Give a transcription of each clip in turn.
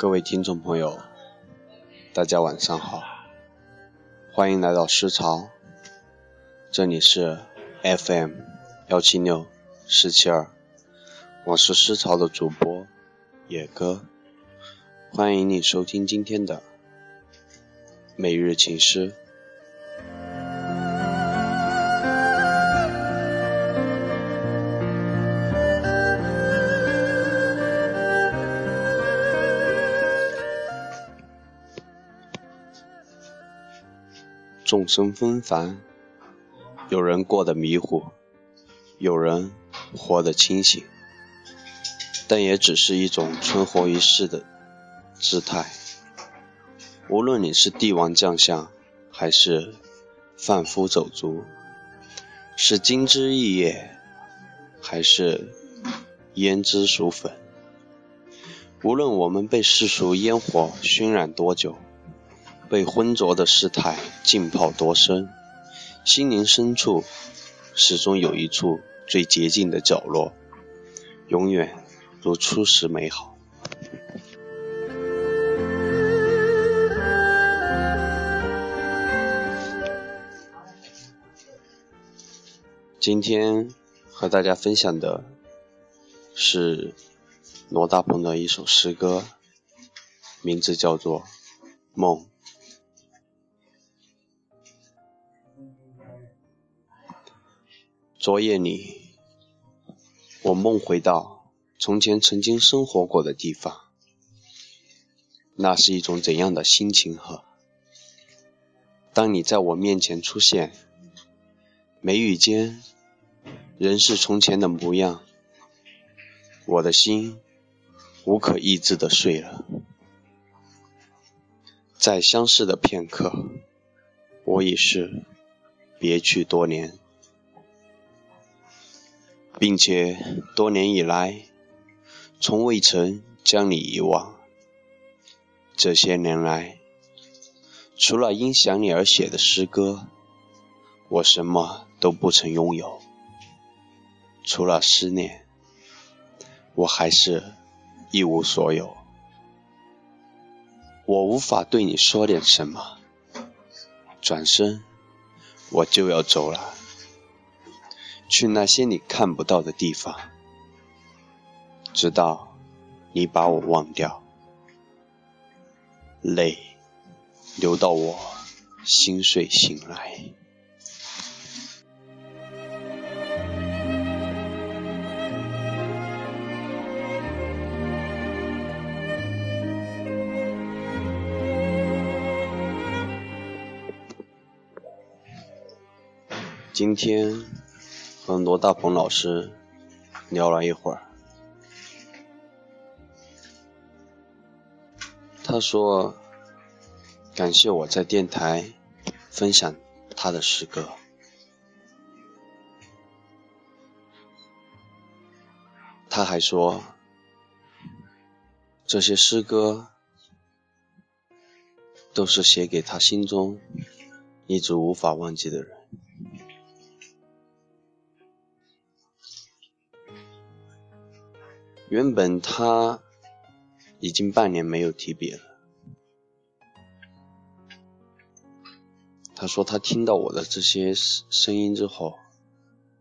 各位听众朋友，大家晚上好，欢迎来到诗潮，这里是 FM 幺七六四七二，我是诗潮的主播野哥，欢迎你收听今天的每日情诗。众生纷繁，有人过得迷糊，有人活得清醒，但也只是一种存活于世的姿态。无论你是帝王将相，还是贩夫走卒，是金枝玉叶，还是胭脂俗粉，无论我们被世俗烟火熏染多久。被浑浊的世态浸泡多深，心灵深处始终有一处最洁净的角落，永远如初时美好。今天和大家分享的是罗大鹏的一首诗歌，名字叫做《梦》。昨夜里，我梦回到从前曾经生活过的地方，那是一种怎样的心情？和当你在我面前出现，眉宇间仍是从前的模样，我的心无可抑制的碎了。在相视的片刻，我已是别去多年。并且多年以来，从未曾将你遗忘。这些年来，除了因想你而写的诗歌，我什么都不曾拥有。除了思念，我还是一无所有。我无法对你说点什么，转身我就要走了。去那些你看不到的地方，直到你把我忘掉，泪流到我心碎醒来。今天。和罗大鹏老师聊了一会儿，他说感谢我在电台分享他的诗歌，他还说这些诗歌都是写给他心中一直无法忘记的人。原本他已经半年没有提笔了。他说他听到我的这些声音之后，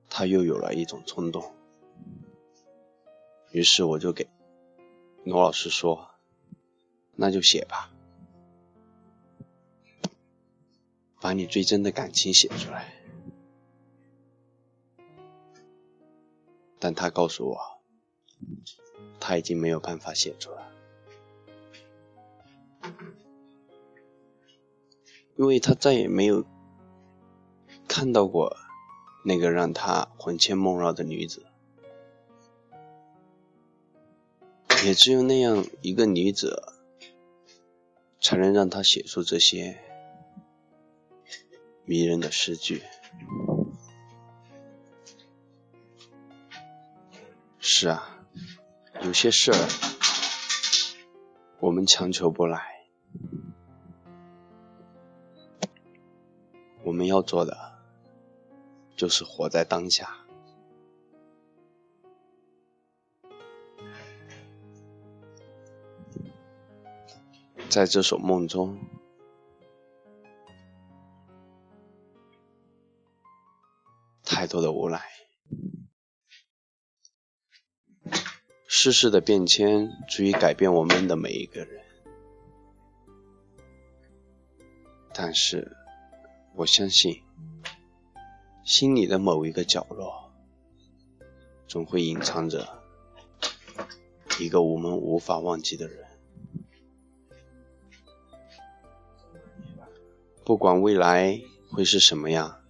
他又有了一种冲动。于是我就给罗老师说：“那就写吧，把你最真的感情写出来。”但他告诉我。他已经没有办法写出来，因为他再也没有看到过那个让他魂牵梦绕的女子，也只有那样一个女子，才能让他写出这些迷人的诗句。是啊。有些事儿我们强求不来，我们要做的就是活在当下。在这首梦中，太多的无奈。世事的变迁足以改变我们的每一个人，但是我相信，心里的某一个角落，总会隐藏着一个我们无法忘记的人。不管未来会是什么样，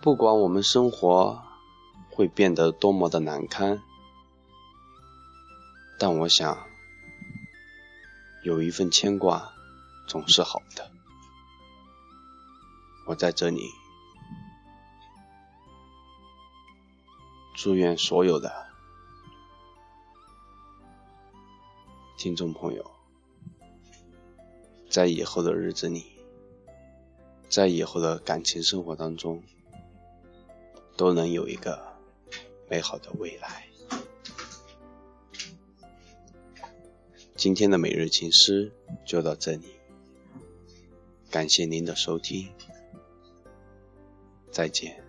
不管我们生活会变得多么的难堪，但我想，有一份牵挂总是好的。我在这里，祝愿所有的听众朋友。在以后的日子里，在以后的感情生活当中，都能有一个美好的未来。今天的每日情诗就到这里，感谢您的收听，再见。